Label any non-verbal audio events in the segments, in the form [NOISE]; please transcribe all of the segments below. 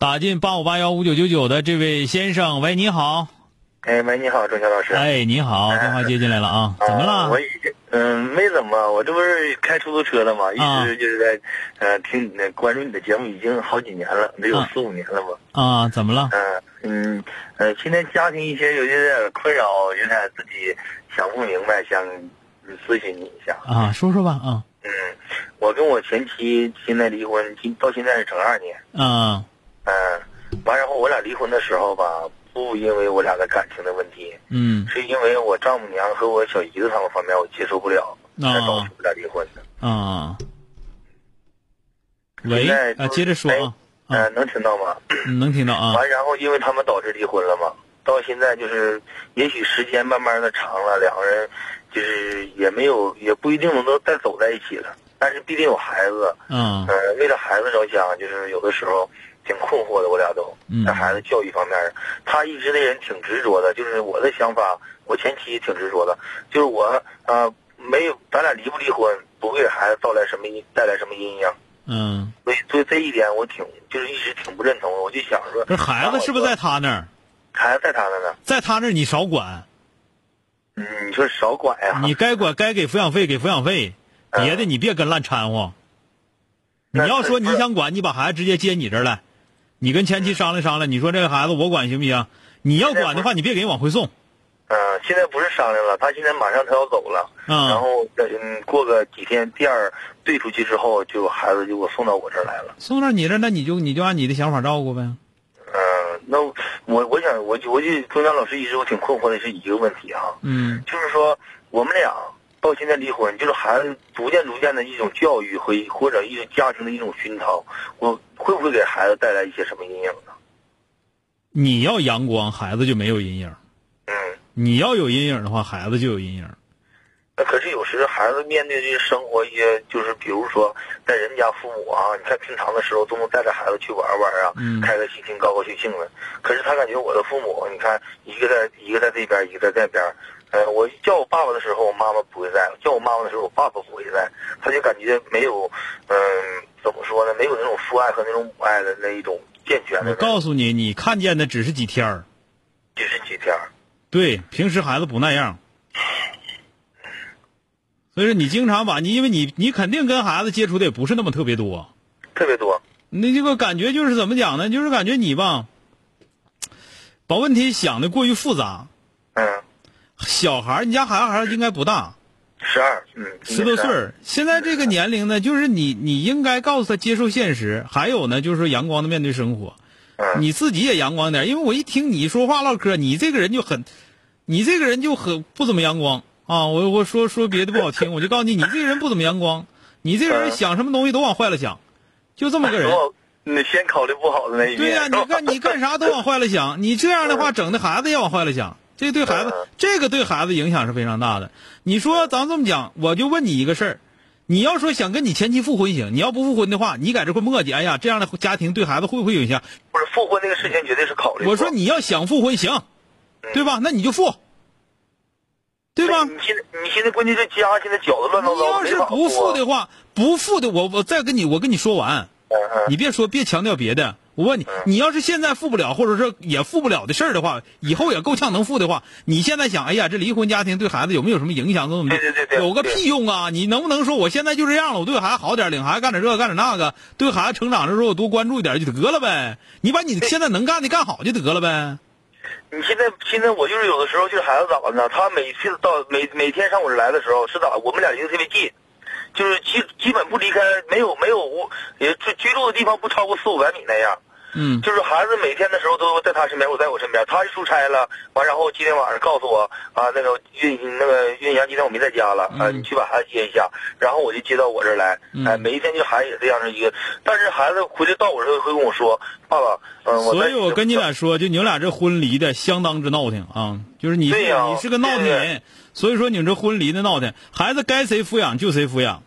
打进八五八幺五九九九的这位先生，喂，你好。哎，喂，你好，钟晓老师。哎，你好，电话接进来了啊？怎么了？我已经嗯，没怎么，我这不是开出租车的嘛，一啊直就是在呃听你的关注你的节目，已经好几年了，得有啊四五年了吧。啊？怎么了？嗯嗯呃，现在家庭一些有点困扰，有点自己想不明白，想咨询你一下。啊，说说吧啊。嗯，我跟我前妻现在离婚，今到现在是整二年。啊嗯，完然后我俩离婚的时候吧，不因为我俩的感情的问题，嗯是因为我丈母娘和我小姨子他们方面我接受不了，才啊导致我俩离婚的。啊。喂啊，接着说啊，能听到吗？嗯能听到啊完，然后因为他们导致离婚了嘛，到现在就是，也许时间慢慢的长了，两个人就是也没有，也不一定能够再走在一起了，但是毕竟有孩子，嗯呃，为了孩子着想，就是有的时候挺困惑的，我俩都嗯在孩子教育方面，他一直的人挺执着的，就是我的想法，我前妻也挺执着的，就是我呃没有，咱俩离不离婚，不会给孩子带来什么阴带来什么阴影。嗯，所以，所以这一点我挺就是一直挺不认同的，我就想说，孩子是不是在他那儿？孩子在他那呢？在他那儿你少管，嗯，你说少管呀？你该管该给抚养费给抚养费，嗯别的你别跟乱掺和。你要说你想管，你把孩子直接接你这儿来，你跟前妻商量商量，你说这个孩子我管行不行？你要管的话，你别给人往回送。嗯、现在不是商量了，他现在马上他要走了，嗯然后嗯，过个几天，店儿兑出去之后，就孩子就给我送到我这儿来了。送到你这儿，那你就你就按你的想法照顾呗。嗯、那我我想我就我就中江老师一直我挺困惑的是一个问题哈，嗯就是说我们俩到现在离婚，就是孩子逐渐逐渐的一种教育和或者一种家庭的一种熏陶，我会不会给孩子带来一些什么阴影呢？你要阳光，孩子就没有阴影；嗯。你要有阴影的话，孩子就有阴影。那可是有时孩子面对这些生活一些，就是比如说在人家父母啊，你看平常的时候都能带着孩子去玩玩啊，嗯开开心心、高高兴兴的。可是他感觉我的父母，你看一个在一个在这边，一个在这边。呃，我叫我爸爸的时候，我妈妈不会在；叫我妈妈的时候，我爸爸不会在。他就感觉没有，嗯、怎么说呢？没有那种父爱和那种母爱的那一种健全的我。告诉你，你看见的只是几天儿。只是几天儿，对，平时孩子不那样。所以说，你经常把你，因为你你肯定跟孩子接触的也不是那么特别多，特别多。那这个感觉就是怎么讲呢？就是感觉你吧，把问题想的过于复杂。嗯，小孩儿，你家孩子孩子应该不大，十二，嗯，十多岁儿。现在这个年龄呢，就是你你应该告诉他接受现实，还有呢，就是说阳光的面对生活。嗯，你自己也阳光点儿，因为我一听你说话唠嗑，你这个人就很，你这个人就很不怎么阳光啊！我我说说别的不好听，[LAUGHS] 我就告诉你，你这个人不怎么阳光，你这个人嗯想什么东西都往坏了想，就这么个人。你先考虑不好的那一面。对呀、你干你干啥都往坏了想，你这样的话，整的孩子也往坏了想，这对孩子嗯这个对孩子影响是非常大的。你说咱这么讲，我就问你一个事儿，你要说想跟你前妻复婚行，你要不复婚的话，你在这块磨叽，哎呀，这样的家庭对孩子会不会有影响？不是复婚这个事情绝对是考虑。我说你要想复婚行，对吧？那你就复，对吧？你现在你现在关键是家现在搅得乱糟糟你，要是不复复的话，不复的，我我再跟你我跟你说完，你别说别强调别的。我问你，你要是现在付不了，或者说也付不了的事儿的话，以后也够呛能付的话，你现在想，哎呀，这离婚家庭对孩子有没有什么影响？怎么怎么对对对对有个屁用啊！你能不能说我现在就这样了？我对孩子好点，领孩子干点这个干点那个，对孩子成长的时候我多关注一点就得了呗？你把你现在能干的干好就得了呗？你现在现在我就是有的时候就是孩子咋了呢？他每次到每每天上我这来的时候是咋？我们俩离得特别近，就是基基本不离开，没有没有屋也居居住的地方不超过四五百米那样。嗯。就是孩子每天的时候都在他身边，我在我身边。他一出差了，完然后今天晚上告诉我啊，那个运那个运阳今天我没在家了，啊，嗯你去把孩子接一下，然后我就接到我这儿来，嗯。哎，每一天就孩子也这样的一个，但是孩子回来到我这儿会跟我说，爸爸，嗯，我所以我跟你俩说，就你们俩这婚离的相当之闹挺啊，就是你是对呀。你是个闹挺人，所以说你们这婚离的闹挺，孩子该谁抚养就谁抚养，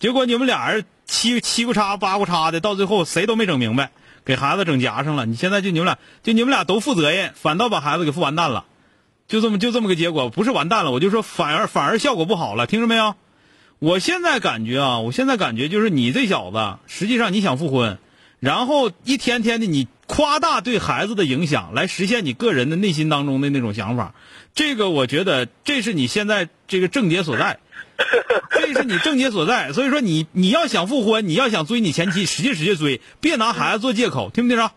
结果你们俩人七七咕叉八咕叉的，到最后谁都没整明白，给孩子整夹上了。你现在就你们俩就你们俩都负责任，反倒把孩子给负完蛋了，就这么就这么个结果，不是完蛋了，我就说反而反而效果不好了，听着没有？我现在感觉啊，我现在感觉就是你这小子，实际上你想复婚，然后一天天的你夸大对孩子的影响，来实现你个人的内心当中的那种想法，这个我觉得这是你现在这个症结所在，[LAUGHS] 这是你症结所在。所以说你你要想复婚，你要想追你前妻，使劲使劲追，别拿孩子做借口，听没听着？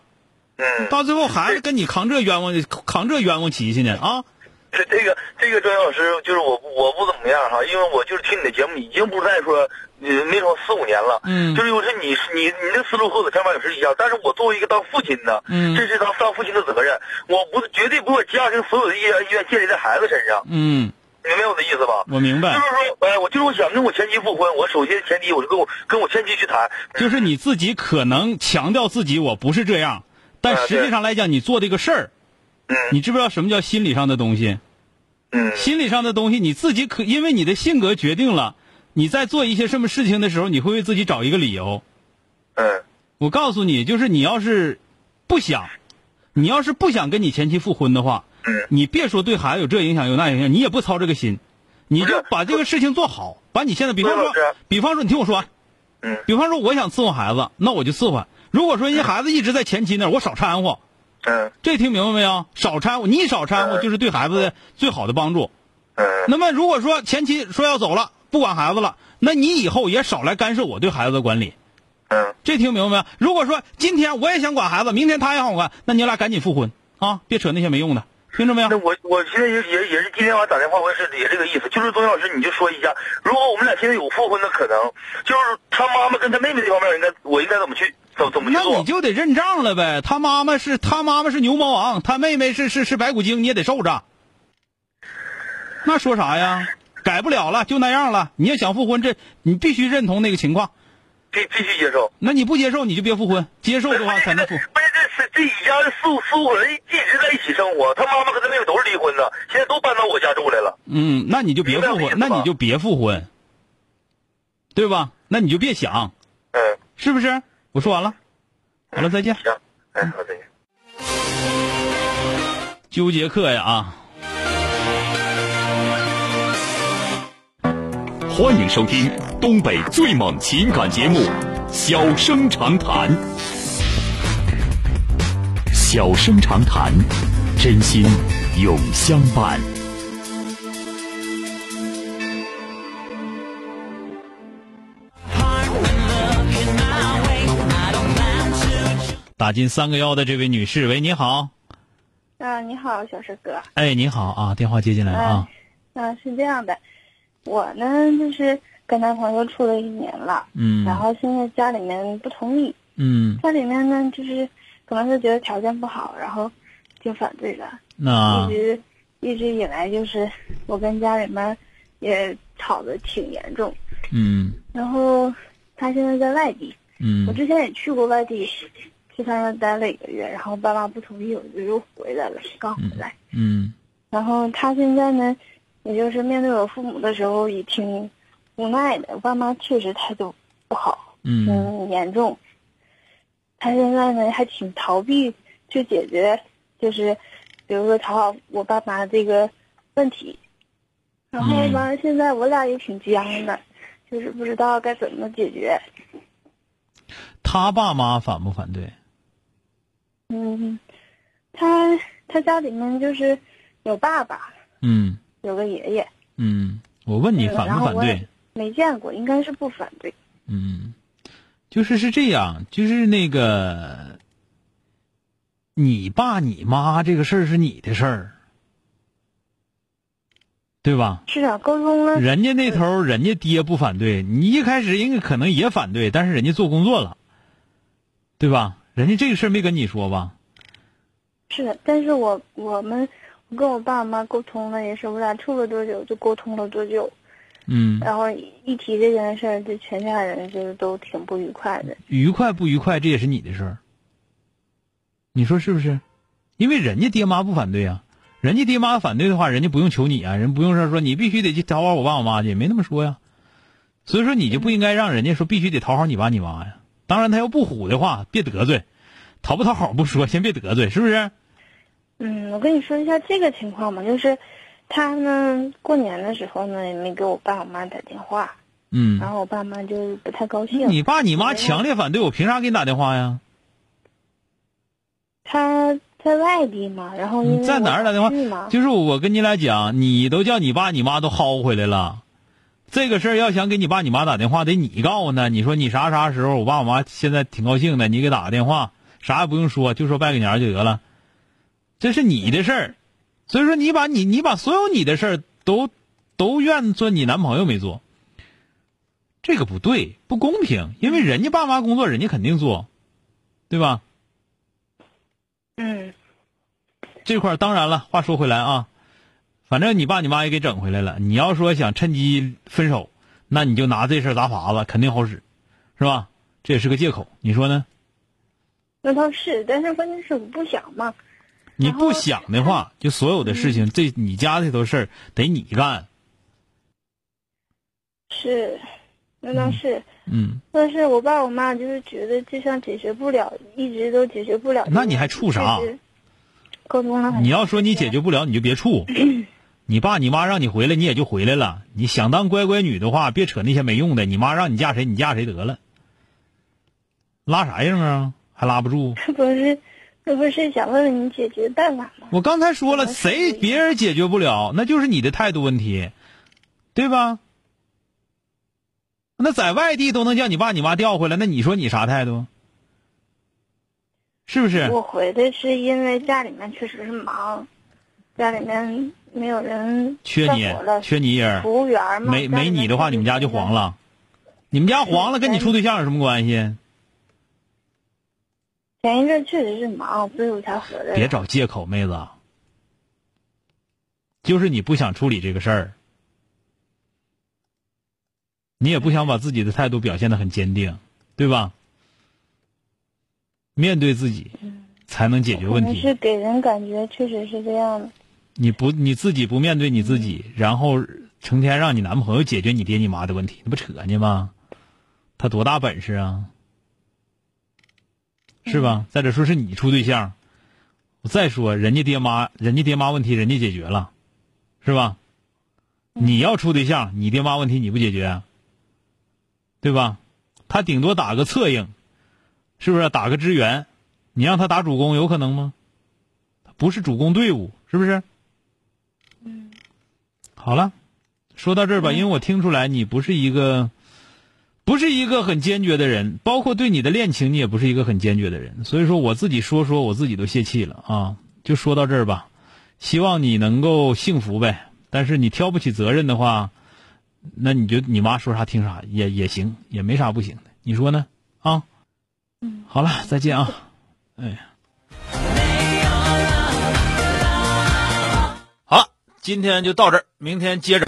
嗯，到最后孩子跟你扛这冤枉扛这冤枉旗去呢啊！这这个这个专业老师就是我我不怎么样哈，因为我就是听你的节目已经不是在说呃没说四五年了，嗯就是我说你你你的思路和我的想法也是一样，但是我作为一个当父亲的，嗯这是当当父亲的责任，我不绝对不把家庭所有的意愿意愿建立在孩子身上，嗯，明白我的意思吧？我明白就是。说，哎，我就是我想跟我前妻复婚，我首先前提我就跟我跟我前妻去谈，就是你自己可能强调自己我不是这样，但啊实际上来讲，你做这个事儿，嗯你知不知道什么叫心理上的东西？嗯心理上的东西，你自己可因为你的性格决定了，你在做一些什么事情的时候，你会为自己找一个理由。嗯我告诉你，就是你要是不想，你要是不想跟你前妻复婚的话，嗯你别说对孩子有这影响有那影响，你也不操这个心，你就把这个事情做好。把你现在，比方说比方说，你听我说完。嗯比方说，我想伺候孩子，那我就伺候。如果说人家孩子一直在前妻那儿，我少掺和，嗯这听明白没有？少掺和，你少掺和就是对孩子的最好的帮助。嗯那么如果说前妻说要走了，不管孩子了，那你以后也少来干涉我对孩子的管理。嗯这听明白没有？如果说今天我也想管孩子，明天他也想管，那你俩赶紧复婚啊！别扯那些没用的，听着没有那？我我现在也也也是今天晚上打电话，我也是也这个意思，就是东云老师，你就说一下，如果我们俩现在有复婚的可能，就是他妈妈跟他妹妹这方面，应该我应该怎么去怎么怎么去那？你就得认账了呗。他妈妈是他妈妈是牛魔王，他妹妹是是是白骨精，你也得受着。那说啥呀？改不了了，就那样了。你要想复婚，这你必须认同那个情况。必必须接受。那你不接受，你就别复婚；接受的话才能复。这这一家四五四五口人一直在一起生活，他妈妈和他妹妹都是离婚的，现在都搬到我家住来了。嗯，那你就别复婚，那你就别复婚，对吧？那你就别想，嗯，是不是？我说完了，好了，再见。行，哎，好，再见。纠结客呀啊！欢迎收听东北最猛情感节目《小生长谈》。小生长谈，真心永相伴。打进三个幺的这位女士，喂，你好，啊，你好，小石哥。哎，你好啊，电话接进来啊。啊，嗯、是这样的，我呢就是跟男朋友处了一年了，嗯。然后现在家里面不同意，嗯，家里面呢就是可能是觉得条件不好，然后就反对了，那一直一直以来就是我跟家里面也吵得挺严重，嗯然后他现在在外地，我嗯之前也去过外地，去他那待了一个月，然后爸妈不同意，我就又回来了，刚回来。嗯然后他现在呢，也就是面对我父母的时候也挺无奈的。我爸妈确实态度不好，嗯挺严重。他现在呢还挺逃避去解决，就是比如说讨好我爸妈这个问题。然后吧，现在我俩也挺僵的，就是不知道该怎么解决。他爸妈反不反对？嗯，他他家里面就是有爸爸，嗯有个爷爷，嗯，我问你嗯反不反对？没见过，应该是不反对。嗯，就是是这样，就是那个，你爸你妈这个事儿是你的事儿，对吧？是啊，沟通了，人家那头儿人家爹不反对，你一开始人家可能也反对，但是人家做工作了，对吧？人家这个事儿没跟你说吧？是的，但是我我们我跟我爸我妈沟通了，也是我俩处了多久就沟通了多久，嗯，然后一提这件事儿，就全家人就是都挺不愉快的。愉快不愉快，这也是你的事儿。你说是不是？因为人家爹妈不反对啊，人家爹妈反对的话，人家不用求你啊，人不用说说你必须得去讨好我爸我妈去，也没那么说呀。所以说你就不应该让人家说必须得讨好你爸你妈呀。当然他要不虎的话，别得罪，讨不讨好不说，先别得罪，是不是？嗯，我跟你说一下这个情况吧，就是他呢过年的时候呢也没给我爸我妈打电话，嗯，然后我爸妈就不太高兴。你爸你妈强烈反对我，凭啥给你打电话呀？他在外地嘛，然后你在哪儿打电话？就是我跟你俩讲，你都叫你爸你妈都薅回来了，这个事儿要想给你爸你妈打电话，得你告诉他。你说你啥啥时候，我爸我妈现在挺高兴的，你给打个电话，啥也不用说，就说拜个年就得了，这是你的事儿。所以说你把你你把所有你的事儿都都怨做你男朋友没做，这个不对，不公平，因为人家爸妈工作人家肯定做，对吧？嗯这块儿当然了，话说回来啊，反正你爸你妈也给整回来了。你要说想趁机分手，那你就拿这事儿砸法子，肯定好使，是吧？这也是个借口，你说呢？那倒是，但是关键是我不想嘛。你不想的话，就所有的事情，这你家这头事儿得你干。是，那倒是，嗯，但是我爸我妈就是觉得这项解决不了，一直都解决不了。那你还处啥？沟通了你要说你解决不了，你就别处。你爸你妈让你回来，你也就回来了。你想当乖乖女的话，别扯那些没用的。你妈让你嫁谁，你嫁谁得了。拉啥样啊？还拉不住？这 [LAUGHS] 不是，这不是想问问你解决办法吗？我刚才说了，谁别人解决不了，那就是你的态度问题，对吧？那在外地都能叫你爸你妈调回来，那你说你啥态度？是不是？我回来是因为家里面确实是忙，家里面没有人缺你缺你一人，服务员嘛。没没你的话，你们家就黄。了。你们家黄了，跟你处对象有什么关系？前一阵确实是忙，所以我才回来。别找借口，妹子。就是你不想处理这个事儿，你也不想把自己的态度表现得很坚定，对吧？面对自己，才能解决问题。是给人感觉确实是这样的。你不你自己不面对你自己，然后成天让你男朋友解决你爹你妈的问题，那不扯呢吗？他多大本事啊？是吧？再者说是你处对象，我再说人家爹妈，人家爹妈问题人家解决了，是吧？你要处对象，你爹妈问题你不解决，对吧？他顶多打个策应，是不是？打个支援，你让他打主攻有可能吗？他不是主攻队伍，是不是？嗯。好了，说到这儿吧，因为我听出来你不是一个，不是一个很坚决的人，包括对你的恋情，你也不是一个很坚决的人。所以说，我自己说说，我自己都泄气了啊！就说到这儿吧，希望你能够幸福呗。但是你挑不起责任的话，那你就你妈说啥听啥也也行，也没啥不行的。你说呢？啊？嗯。好了，再见啊！[LAUGHS] 哎。好了，今天就到这儿，明天接着。